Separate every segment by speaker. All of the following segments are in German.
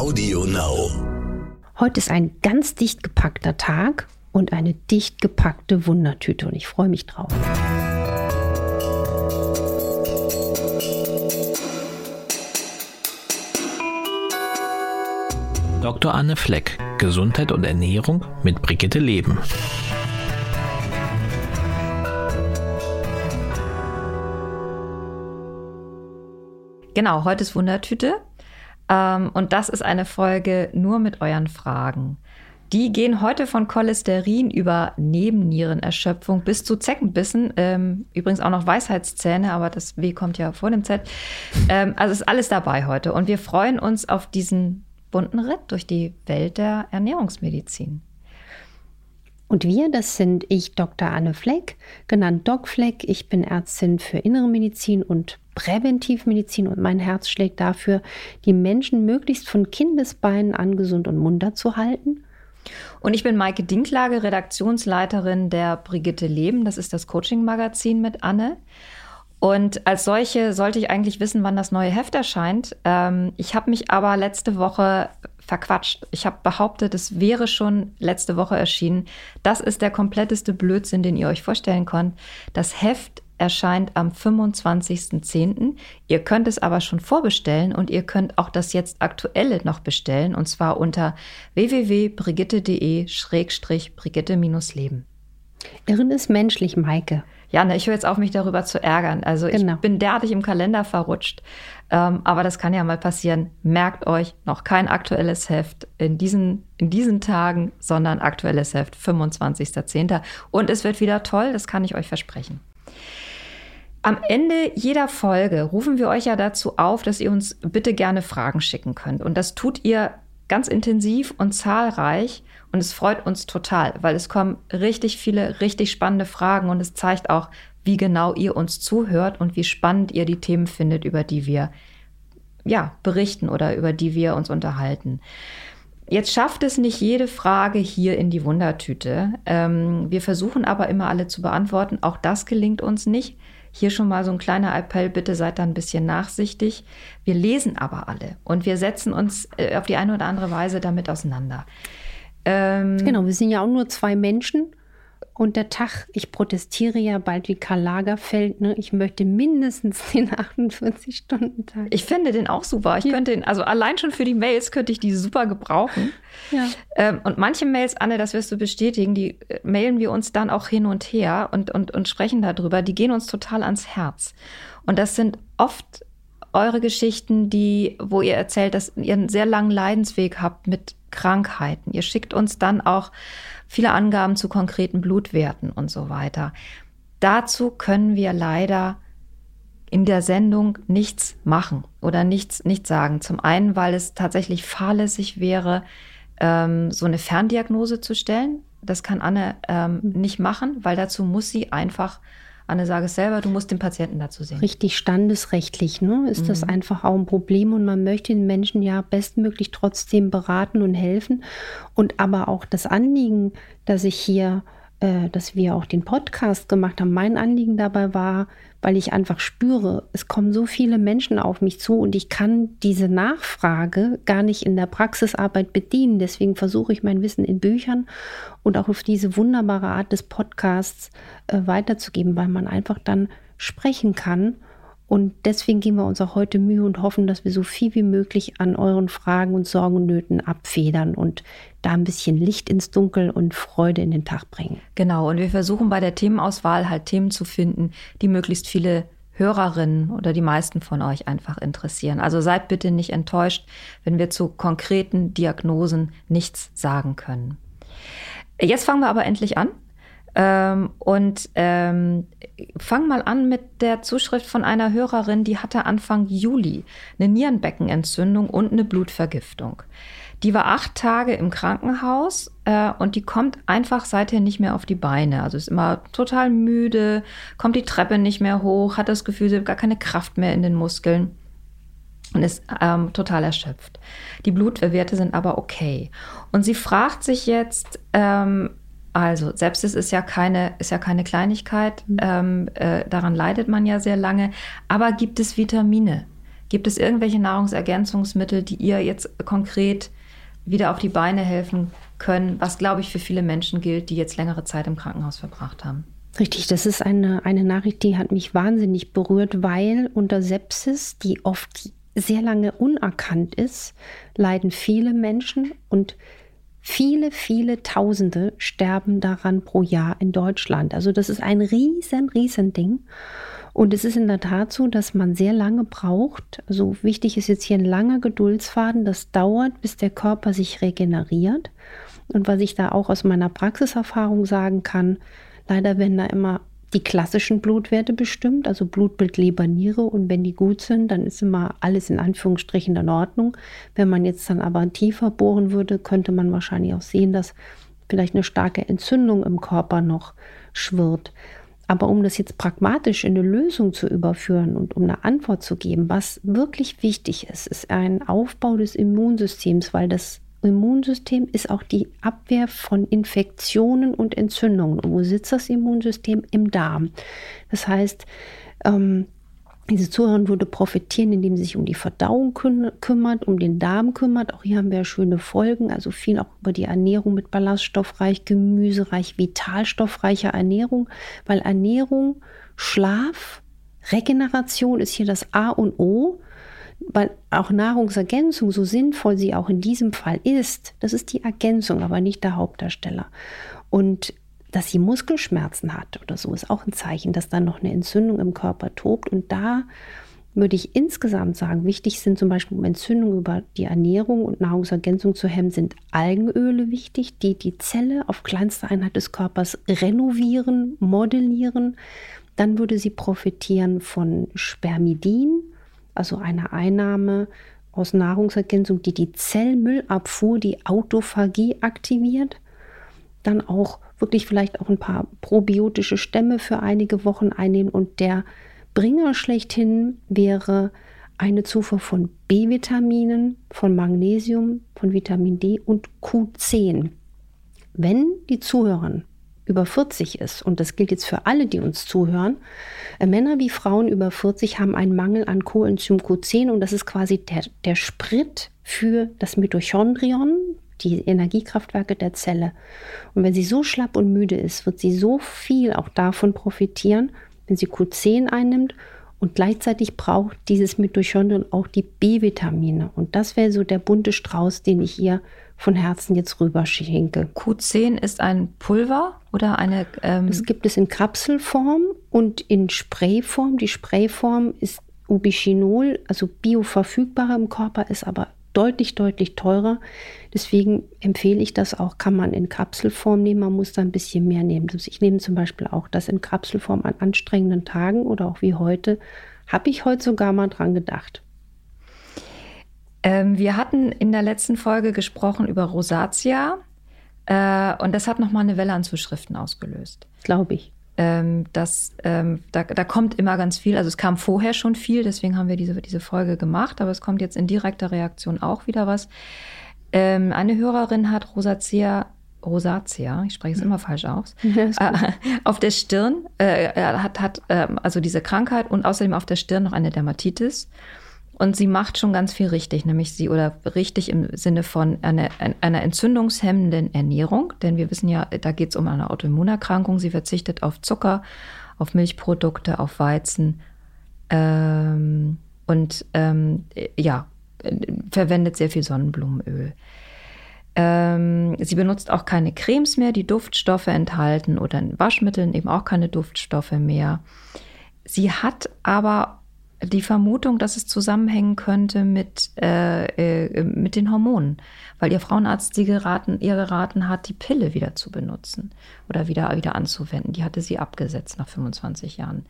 Speaker 1: Audio Now.
Speaker 2: Heute ist ein ganz dicht gepackter Tag und eine dicht gepackte Wundertüte und ich freue mich drauf.
Speaker 3: Dr. Anne Fleck, Gesundheit und Ernährung mit Brigitte Leben.
Speaker 4: Genau, heute ist Wundertüte. Ähm, und das ist eine Folge nur mit euren Fragen. Die gehen heute von Cholesterin über Nebennierenerschöpfung bis zu Zeckenbissen. Ähm, übrigens auch noch Weisheitszähne, aber das W kommt ja vor dem Z. Ähm, also ist alles dabei heute. Und wir freuen uns auf diesen bunten Ritt durch die Welt der Ernährungsmedizin.
Speaker 2: Und wir, das sind ich, Dr. Anne Fleck, genannt Doc Fleck. Ich bin Ärztin für Innere Medizin und Präventivmedizin und mein Herz schlägt dafür, die Menschen möglichst von Kindesbeinen an gesund und munter zu halten.
Speaker 4: Und ich bin Maike Dinklage, Redaktionsleiterin der Brigitte Leben. Das ist das Coaching-Magazin mit Anne. Und als solche sollte ich eigentlich wissen, wann das neue Heft erscheint. Ähm, ich habe mich aber letzte Woche verquatscht. Ich habe behauptet, es wäre schon letzte Woche erschienen. Das ist der kompletteste Blödsinn, den ihr euch vorstellen könnt. Das Heft erscheint am 25.10. Ihr könnt es aber schon vorbestellen und ihr könnt auch das jetzt aktuelle noch bestellen und zwar unter www.brigitte.de-brigitte-leben.
Speaker 2: Irren ist menschlich, Maike.
Speaker 4: Ja, ne, ich höre jetzt auf, mich darüber zu ärgern. Also genau. ich bin derartig im Kalender verrutscht. Ähm, aber das kann ja mal passieren. Merkt euch, noch kein aktuelles Heft in diesen, in diesen Tagen, sondern aktuelles Heft 25.10. Und es wird wieder toll, das kann ich euch versprechen. Am Ende jeder Folge rufen wir euch ja dazu auf, dass ihr uns bitte gerne Fragen schicken könnt. Und das tut ihr ganz intensiv und zahlreich. Und es freut uns total, weil es kommen richtig viele, richtig spannende Fragen und es zeigt auch, wie genau ihr uns zuhört und wie spannend ihr die Themen findet, über die wir ja, berichten oder über die wir uns unterhalten. Jetzt schafft es nicht jede Frage hier in die Wundertüte. Ähm, wir versuchen aber immer alle zu beantworten. Auch das gelingt uns nicht. Hier schon mal so ein kleiner Appell, bitte seid da ein bisschen nachsichtig. Wir lesen aber alle und wir setzen uns äh, auf die eine oder andere Weise damit auseinander.
Speaker 2: Ähm, genau, wir sind ja auch nur zwei Menschen und der Tag, ich protestiere ja bald wie Karl Lagerfeld, ne? ich möchte mindestens den 48-Stunden-Tag.
Speaker 4: Ich finde den auch super. Ich ja. könnte den, also allein schon für die Mails könnte ich die super gebrauchen. Ja. Ähm, und manche Mails, Anne, das wirst du bestätigen, die äh, mailen wir uns dann auch hin und her und, und, und sprechen darüber. Die gehen uns total ans Herz. Und das sind oft eure Geschichten, die, wo ihr erzählt, dass ihr einen sehr langen Leidensweg habt mit Krankheiten. Ihr schickt uns dann auch viele Angaben zu konkreten Blutwerten und so weiter. Dazu können wir leider in der Sendung nichts machen oder nichts, nichts sagen. Zum einen, weil es tatsächlich fahrlässig wäre, ähm, so eine Ferndiagnose zu stellen. Das kann Anne ähm, nicht machen, weil dazu muss sie einfach Anne, sage es selber, du musst den Patienten dazu sehen.
Speaker 2: Richtig standesrechtlich ne, ist mhm. das einfach auch ein Problem und man möchte den Menschen ja bestmöglich trotzdem beraten und helfen. Und aber auch das Anliegen, dass ich hier dass wir auch den Podcast gemacht haben. Mein Anliegen dabei war, weil ich einfach spüre, es kommen so viele Menschen auf mich zu und ich kann diese Nachfrage gar nicht in der Praxisarbeit bedienen. Deswegen versuche ich mein Wissen in Büchern und auch auf diese wunderbare Art des Podcasts äh, weiterzugeben, weil man einfach dann sprechen kann und deswegen geben wir uns auch heute Mühe und hoffen, dass wir so viel wie möglich an euren Fragen und Sorgen und Nöten abfedern und da ein bisschen Licht ins Dunkel und Freude in den Tag bringen.
Speaker 4: Genau, und wir versuchen bei der Themenauswahl halt Themen zu finden, die möglichst viele Hörerinnen oder die meisten von euch einfach interessieren. Also seid bitte nicht enttäuscht, wenn wir zu konkreten Diagnosen nichts sagen können. Jetzt fangen wir aber endlich an. Ähm, und ähm, fang mal an mit der Zuschrift von einer Hörerin, die hatte Anfang Juli eine Nierenbeckenentzündung und eine Blutvergiftung. Die war acht Tage im Krankenhaus äh, und die kommt einfach seither nicht mehr auf die Beine. Also ist immer total müde, kommt die Treppe nicht mehr hoch, hat das Gefühl, sie hat gar keine Kraft mehr in den Muskeln und ist ähm, total erschöpft. Die Blutwerte sind aber okay. Und sie fragt sich jetzt, ähm, also, Sepsis ist ja keine, ist ja keine Kleinigkeit. Mhm. Ähm, äh, daran leidet man ja sehr lange. Aber gibt es Vitamine, Gibt es irgendwelche Nahrungsergänzungsmittel, die ihr jetzt konkret wieder auf die Beine helfen können, was, glaube ich, für viele Menschen gilt, die jetzt längere Zeit im Krankenhaus verbracht haben?
Speaker 2: Richtig, das ist eine, eine Nachricht, die hat mich wahnsinnig berührt, weil unter Sepsis, die oft sehr lange unerkannt ist, leiden viele Menschen und viele, viele Tausende sterben daran pro Jahr in Deutschland. Also das ist ein riesen, riesen Ding. Und es ist in der Tat so, dass man sehr lange braucht. Also wichtig ist jetzt hier ein langer Geduldsfaden. Das dauert, bis der Körper sich regeneriert. Und was ich da auch aus meiner Praxiserfahrung sagen kann, leider werden da immer die klassischen Blutwerte bestimmt, also Blutbild, Leber, Niere. Und wenn die gut sind, dann ist immer alles in Anführungsstrichen in Ordnung. Wenn man jetzt dann aber tiefer bohren würde, könnte man wahrscheinlich auch sehen, dass vielleicht eine starke Entzündung im Körper noch schwirrt. Aber um das jetzt pragmatisch in eine Lösung zu überführen und um eine Antwort zu geben, was wirklich wichtig ist, ist ein Aufbau des Immunsystems, weil das Immunsystem ist auch die Abwehr von Infektionen und Entzündungen. Und wo sitzt das Immunsystem? Im Darm. Das heißt, ähm, diese Zuhörerin würde profitieren, indem sie sich um die Verdauung kü kümmert, um den Darm kümmert. Auch hier haben wir ja schöne Folgen, also viel auch über die Ernährung mit ballaststoffreich, gemüsereich, vitalstoffreicher Ernährung, weil Ernährung, Schlaf, Regeneration ist hier das A und O weil auch Nahrungsergänzung, so sinnvoll sie auch in diesem Fall ist, das ist die Ergänzung, aber nicht der Hauptdarsteller. Und dass sie Muskelschmerzen hat oder so, ist auch ein Zeichen, dass dann noch eine Entzündung im Körper tobt. Und da würde ich insgesamt sagen, wichtig sind zum Beispiel, um Entzündungen über die Ernährung und Nahrungsergänzung zu hemmen, sind Algenöle wichtig, die die Zelle auf kleinster Einheit des Körpers renovieren, modellieren. Dann würde sie profitieren von Spermidin, also eine Einnahme aus Nahrungsergänzung, die die Zellmüllabfuhr, die Autophagie aktiviert. Dann auch wirklich vielleicht auch ein paar probiotische Stämme für einige Wochen einnehmen. Und der Bringer schlechthin wäre eine Zufuhr von B-Vitaminen, von Magnesium, von Vitamin D und Q10. Wenn die Zuhörer über 40 ist, und das gilt jetzt für alle, die uns zuhören, äh, Männer wie Frauen über 40 haben einen Mangel an Coenzym Q10 und das ist quasi der, der Sprit für das Mitochondrion, die Energiekraftwerke der Zelle. Und wenn sie so schlapp und müde ist, wird sie so viel auch davon profitieren, wenn sie Q10 einnimmt und gleichzeitig braucht dieses Mitochondrion auch die B-Vitamine. Und das wäre so der bunte Strauß, den ich ihr von Herzen jetzt rüberschenke.
Speaker 4: Q10 ist ein Pulver oder eine.
Speaker 2: Ähm das gibt es in Kapselform und in Sprayform. Die Sprayform ist Ubichinol, also bioverfügbarer im Körper, ist aber deutlich, deutlich teurer. Deswegen empfehle ich das auch, kann man in Kapselform nehmen. Man muss da ein bisschen mehr nehmen. Also ich nehme zum Beispiel auch das in Kapselform an anstrengenden Tagen oder auch wie heute. Habe ich heute sogar mal dran gedacht.
Speaker 4: Ähm, wir hatten in der letzten Folge gesprochen über Rosatia äh, und das hat nochmal eine Welle an Zuschriften ausgelöst.
Speaker 2: Glaube ich.
Speaker 4: Ähm, das, ähm, da, da kommt immer ganz viel, also es kam vorher schon viel, deswegen haben wir diese, diese Folge gemacht, aber es kommt jetzt in direkter Reaktion auch wieder was. Ähm, eine Hörerin hat Rosatia Rosatia, ich spreche es immer falsch aus, äh, auf der Stirn, äh, hat, hat äh, also diese Krankheit und außerdem auf der Stirn noch eine Dermatitis. Und sie macht schon ganz viel richtig, nämlich sie oder richtig im Sinne von einer, einer entzündungshemmenden Ernährung, denn wir wissen ja, da geht es um eine Autoimmunerkrankung. Sie verzichtet auf Zucker, auf Milchprodukte, auf Weizen ähm, und ähm, ja, verwendet sehr viel Sonnenblumenöl. Ähm, sie benutzt auch keine Cremes mehr, die Duftstoffe enthalten oder in Waschmitteln eben auch keine Duftstoffe mehr. Sie hat aber die Vermutung, dass es zusammenhängen könnte mit, äh, äh, mit den Hormonen, weil ihr Frauenarzt sie geraten, ihr geraten hat, die Pille wieder zu benutzen oder wieder, wieder anzuwenden. Die hatte sie abgesetzt nach 25 Jahren.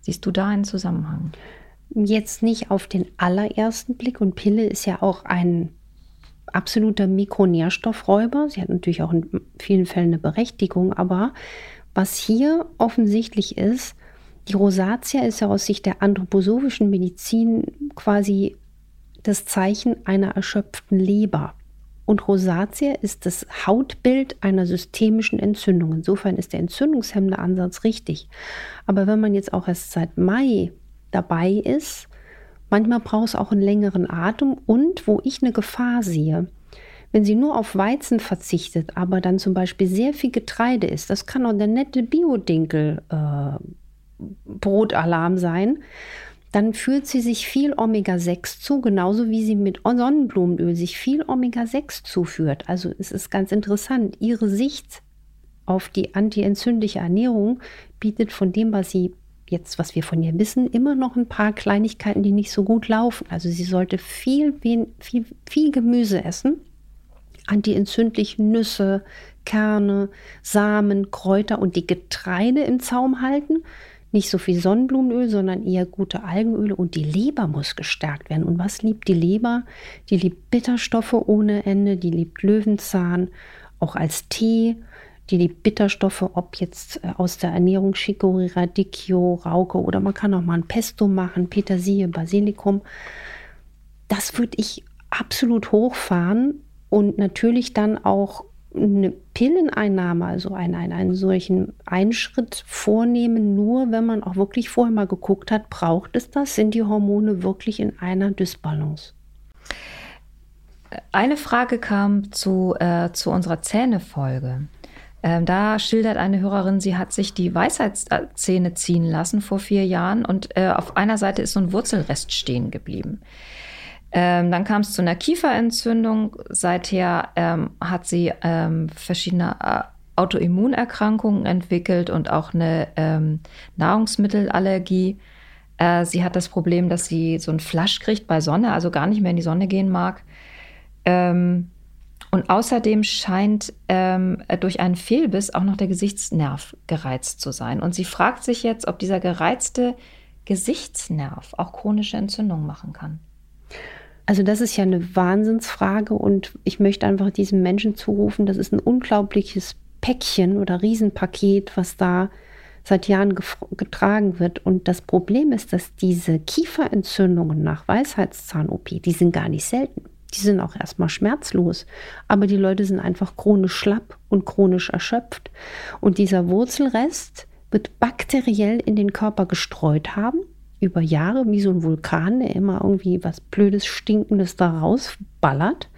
Speaker 4: Siehst du da einen Zusammenhang?
Speaker 2: Jetzt nicht auf den allerersten Blick und Pille ist ja auch ein absoluter Mikronährstoffräuber. Sie hat natürlich auch in vielen Fällen eine Berechtigung, aber was hier offensichtlich ist, die Rosatia ist ja aus Sicht der anthroposophischen Medizin quasi das Zeichen einer erschöpften Leber. Und Rosatia ist das Hautbild einer systemischen Entzündung. Insofern ist der entzündungshemmende Ansatz richtig. Aber wenn man jetzt auch erst seit Mai dabei ist, Manchmal braucht es auch einen längeren Atem und wo ich eine Gefahr sehe, wenn sie nur auf Weizen verzichtet, aber dann zum Beispiel sehr viel Getreide isst, das kann auch der nette Biodinkel äh, Brotalarm sein, dann fühlt sie sich viel Omega-6 zu, genauso wie sie mit Sonnenblumenöl sich viel Omega-6 zuführt. Also es ist ganz interessant, ihre Sicht auf die antientzündliche Ernährung bietet von dem, was sie jetzt, was wir von ihr wissen, immer noch ein paar Kleinigkeiten, die nicht so gut laufen. Also sie sollte viel, viel, viel Gemüse essen, antientzündlich Nüsse, Kerne, Samen, Kräuter und die Getreide im Zaum halten. Nicht so viel Sonnenblumenöl, sondern eher gute Algenöle und die Leber muss gestärkt werden. Und was liebt die Leber? Die liebt Bitterstoffe ohne Ende, die liebt Löwenzahn, auch als Tee die die Bitterstoffe, ob jetzt äh, aus der Ernährung Chicorée, Radicchio, Rauke oder man kann auch mal ein Pesto machen, Petersilie, Basilikum. Das würde ich absolut hochfahren und natürlich dann auch eine Pilleneinnahme, also einen, einen, einen solchen Einschritt vornehmen, nur wenn man auch wirklich vorher mal geguckt hat, braucht es das? Sind die Hormone wirklich in einer Dysbalance?
Speaker 4: Eine Frage kam zu, äh, zu unserer Zähnefolge. Ähm, da schildert eine Hörerin, sie hat sich die Weisheitszähne ziehen lassen vor vier Jahren und äh, auf einer Seite ist so ein Wurzelrest stehen geblieben. Ähm, dann kam es zu einer Kieferentzündung. Seither ähm, hat sie ähm, verschiedene äh, Autoimmunerkrankungen entwickelt und auch eine ähm, Nahrungsmittelallergie. Äh, sie hat das Problem, dass sie so einen Flasch kriegt bei Sonne, also gar nicht mehr in die Sonne gehen mag. Ähm, und außerdem scheint ähm, durch einen Fehlbiss auch noch der Gesichtsnerv gereizt zu sein. Und sie fragt sich jetzt, ob dieser gereizte Gesichtsnerv auch chronische Entzündungen machen kann.
Speaker 2: Also das ist ja eine Wahnsinnsfrage und ich möchte einfach diesem Menschen zurufen, das ist ein unglaubliches Päckchen oder Riesenpaket, was da seit Jahren getragen wird. Und das Problem ist, dass diese Kieferentzündungen nach Weisheitszahn-OP, die sind gar nicht selten. Die sind auch erstmal schmerzlos, aber die Leute sind einfach chronisch schlapp und chronisch erschöpft. Und dieser Wurzelrest wird bakteriell in den Körper gestreut haben, über Jahre, wie so ein Vulkan, der immer irgendwie was Blödes, Stinkendes da rausballert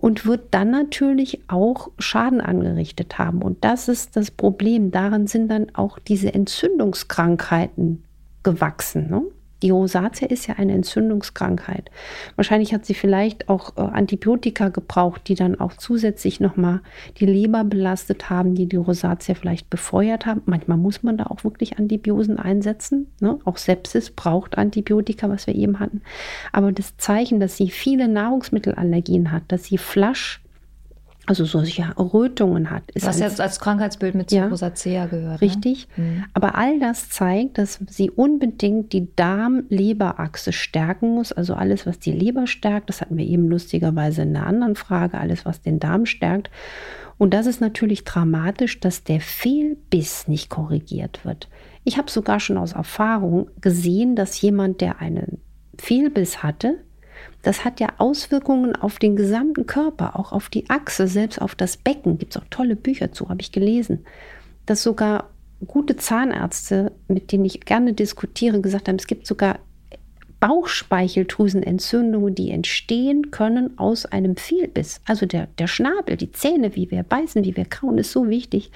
Speaker 2: und wird dann natürlich auch Schaden angerichtet haben. Und das ist das Problem. Daran sind dann auch diese Entzündungskrankheiten gewachsen. Ne? Die Rosatia ist ja eine Entzündungskrankheit. Wahrscheinlich hat sie vielleicht auch äh, Antibiotika gebraucht, die dann auch zusätzlich nochmal die Leber belastet haben, die die Rosatia vielleicht befeuert haben. Manchmal muss man da auch wirklich Antibiosen einsetzen. Ne? Auch Sepsis braucht Antibiotika, was wir eben hatten. Aber das Zeichen, dass sie viele Nahrungsmittelallergien hat, dass sie Flasch also solche Rötungen hat.
Speaker 4: Ist Was jetzt als Krankheitsbild mit ja, Rosacea gehört.
Speaker 2: Ne? Richtig. Ne? Aber all das zeigt, dass sie unbedingt die Darm-Leber-Achse stärken muss. Also alles, was die Leber stärkt, das hatten wir eben lustigerweise in einer anderen Frage, alles, was den Darm stärkt. Und das ist natürlich dramatisch, dass der Fehlbiss nicht korrigiert wird. Ich habe sogar schon aus Erfahrung gesehen, dass jemand, der einen Fehlbiss hatte, das hat ja Auswirkungen auf den gesamten Körper, auch auf die Achse, selbst auf das Becken. Gibt es auch tolle Bücher zu, habe ich gelesen. Dass sogar gute Zahnärzte, mit denen ich gerne diskutiere, gesagt haben, es gibt sogar Bauchspeicheldrüsenentzündungen, die entstehen können aus einem Fehlbiss. Also der, der Schnabel, die Zähne, wie wir beißen, wie wir kauen, ist so wichtig.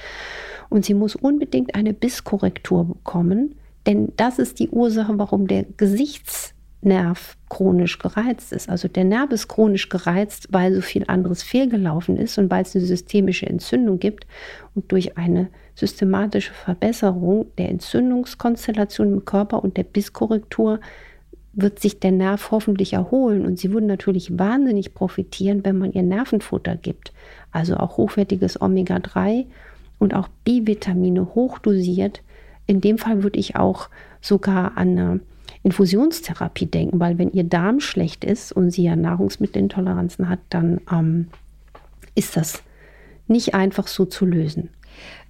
Speaker 2: Und sie muss unbedingt eine Bisskorrektur bekommen, denn das ist die Ursache, warum der Gesichts Nerv chronisch gereizt ist. Also der Nerv ist chronisch gereizt, weil so viel anderes fehlgelaufen ist und weil es eine systemische Entzündung gibt. Und durch eine systematische Verbesserung der Entzündungskonstellation im Körper und der Bisskorrektur wird sich der Nerv hoffentlich erholen. Und sie würden natürlich wahnsinnig profitieren, wenn man ihr Nervenfutter gibt. Also auch hochwertiges Omega-3 und auch B-Vitamine hochdosiert. In dem Fall würde ich auch sogar an eine Infusionstherapie denken, weil wenn ihr Darm schlecht ist und sie ja Nahrungsmittelintoleranzen hat, dann ähm, ist das nicht einfach so zu lösen.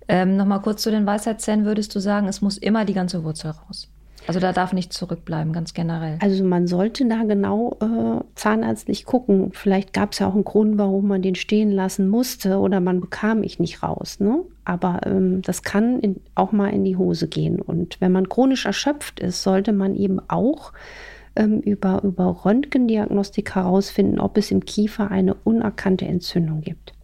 Speaker 4: Ähm, Nochmal kurz zu den Weisheitszähnen, würdest du sagen, es muss immer die ganze Wurzel raus? Also da darf nichts zurückbleiben, ganz generell.
Speaker 2: Also man sollte da genau äh, zahnärztlich gucken. Vielleicht gab es ja auch einen Grund, warum man den stehen lassen musste oder man bekam ich nicht raus. Ne? Aber ähm, das kann in, auch mal in die Hose gehen. Und wenn man chronisch erschöpft ist, sollte man eben auch ähm, über, über Röntgendiagnostik herausfinden, ob es im Kiefer eine unerkannte Entzündung gibt.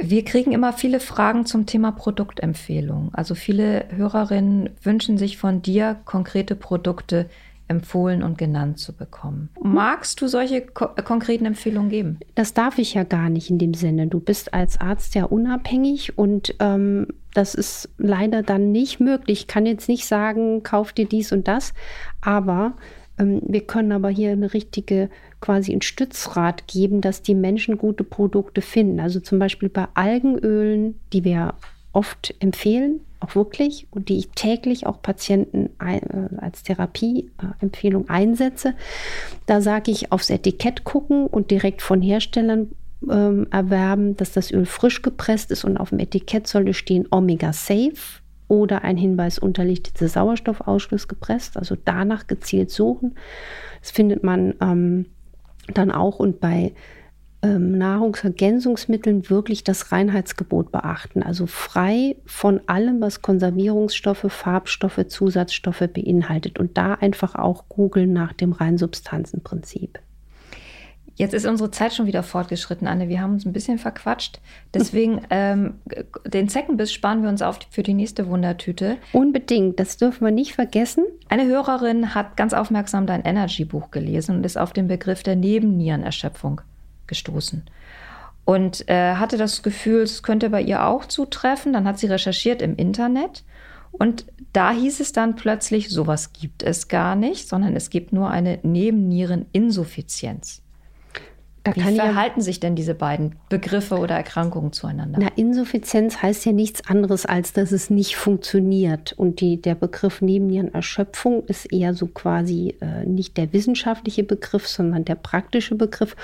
Speaker 4: Wir kriegen immer viele Fragen zum Thema Produktempfehlung. Also viele Hörerinnen wünschen sich von dir konkrete Produkte, empfohlen und genannt zu bekommen. Magst du solche ko konkreten Empfehlungen geben?
Speaker 2: Das darf ich ja gar nicht in dem Sinne. Du bist als Arzt ja unabhängig und ähm, das ist leider dann nicht möglich. Ich kann jetzt nicht sagen, kauf dir dies und das, aber ähm, wir können aber hier eine richtige quasi ein Stützrad geben, dass die Menschen gute Produkte finden. Also zum Beispiel bei Algenölen, die wir oft empfehlen, auch wirklich und die ich täglich auch Patienten äh, als Therapieempfehlung einsetze. Da sage ich aufs Etikett gucken und direkt von Herstellern ähm, erwerben, dass das Öl frisch gepresst ist und auf dem Etikett sollte stehen Omega Safe oder ein Hinweis unterlichtete Sauerstoffausschluss gepresst. Also danach gezielt suchen. Das findet man ähm, dann auch und bei Nahrungsergänzungsmitteln wirklich das Reinheitsgebot beachten. Also frei von allem, was Konservierungsstoffe, Farbstoffe, Zusatzstoffe beinhaltet. Und da einfach auch googeln nach dem Reinsubstanzenprinzip.
Speaker 4: Jetzt ist unsere Zeit schon wieder fortgeschritten, Anne. Wir haben uns ein bisschen verquatscht. Deswegen ähm, den Zeckenbiss sparen wir uns auf für die nächste Wundertüte.
Speaker 2: Unbedingt, das dürfen wir nicht vergessen.
Speaker 4: Eine Hörerin hat ganz aufmerksam dein Energy-Buch gelesen und ist auf den Begriff der Nebennierenerschöpfung gestoßen. Und äh, hatte das Gefühl, es könnte bei ihr auch zutreffen. Dann hat sie recherchiert im Internet und da hieß es dann plötzlich, sowas gibt es gar nicht, sondern es gibt nur eine Nebenniereninsuffizienz. Da Wie verhalten ja, sich denn diese beiden Begriffe oder Erkrankungen zueinander?
Speaker 2: Na, Insuffizienz heißt ja nichts anderes, als dass es nicht funktioniert. Und die, der Begriff Nebennierenerschöpfung ist eher so quasi äh, nicht der wissenschaftliche Begriff, sondern der praktische Begriff.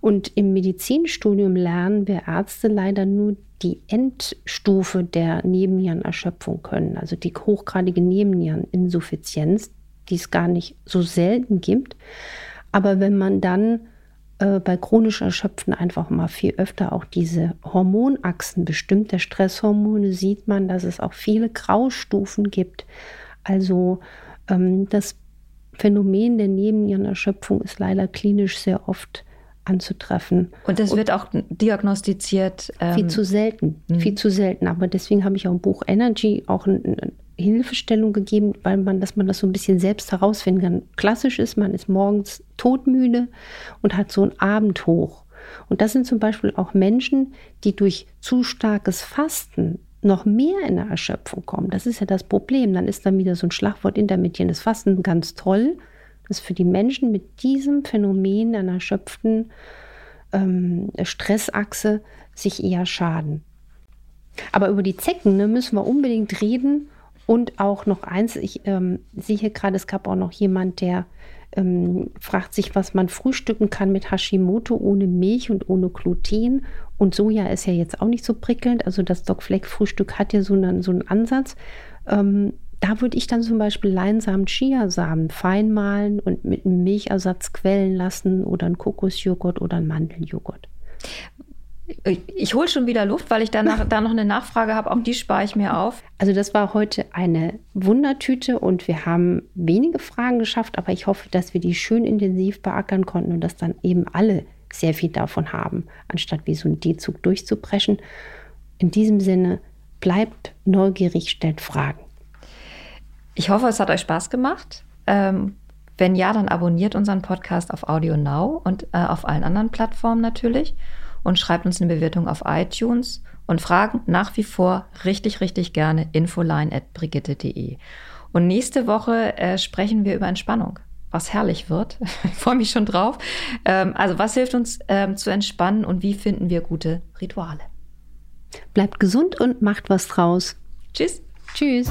Speaker 2: Und im Medizinstudium lernen wir Ärzte leider nur die Endstufe der Nebennierenerschöpfung können, also die hochgradige Nebenniereninsuffizienz, die es gar nicht so selten gibt. Aber wenn man dann äh, bei chronisch Erschöpfen einfach mal viel öfter auch diese Hormonachsen bestimmter Stresshormone sieht man, dass es auch viele Graustufen gibt. Also ähm, das Phänomen der Nebennierenerschöpfung ist leider klinisch sehr oft anzutreffen.
Speaker 4: Und das wird auch diagnostiziert?
Speaker 2: Ähm, viel zu selten, mh. viel zu selten. Aber deswegen habe ich auch im Buch Energy auch ein, Hilfestellung gegeben, weil man, dass man das so ein bisschen selbst herausfinden kann. Klassisch ist, man ist morgens todmüde und hat so ein Abendhoch. Und das sind zum Beispiel auch Menschen, die durch zu starkes Fasten noch mehr in der Erschöpfung kommen. Das ist ja das Problem. Dann ist dann wieder so ein Schlagwort intermittierendes Fasten ganz toll. Das ist für die Menschen mit diesem Phänomen einer erschöpften ähm, Stressachse sich eher schaden. Aber über die Zecken ne, müssen wir unbedingt reden und auch noch eins, ich ähm, sehe gerade, es gab auch noch jemand, der ähm, fragt sich, was man frühstücken kann mit Hashimoto ohne Milch und ohne Gluten. Und Soja ist ja jetzt auch nicht so prickelnd. Also das Doc Fleck Frühstück hat ja so einen, so einen Ansatz. Ähm, da würde ich dann zum Beispiel Leinsamen, Chiasamen fein mahlen und mit einem Milchersatz quellen lassen oder einen Kokosjoghurt oder einen Mandeljoghurt.
Speaker 4: Ich hole schon wieder Luft, weil ich danach da noch eine Nachfrage habe. Auch die spare ich mir auf.
Speaker 2: Also das war heute eine Wundertüte und wir haben wenige Fragen geschafft, aber ich hoffe, dass wir die schön intensiv beackern konnten und dass dann eben alle sehr viel davon haben, anstatt wie so ein D-Zug durchzupreschen. In diesem Sinne, bleibt neugierig, stellt Fragen.
Speaker 4: Ich hoffe, es hat euch Spaß gemacht. Ähm, wenn ja, dann abonniert unseren Podcast auf Audio Now und äh, auf allen anderen Plattformen natürlich und schreibt uns eine Bewertung auf iTunes und fragen nach wie vor richtig, richtig gerne infoline.brigitte.de. Und nächste Woche äh, sprechen wir über Entspannung, was herrlich wird. ich freue mich schon drauf. Ähm, also was hilft uns ähm, zu entspannen und wie finden wir gute Rituale?
Speaker 2: Bleibt gesund und macht was draus.
Speaker 4: Tschüss.
Speaker 2: Tschüss.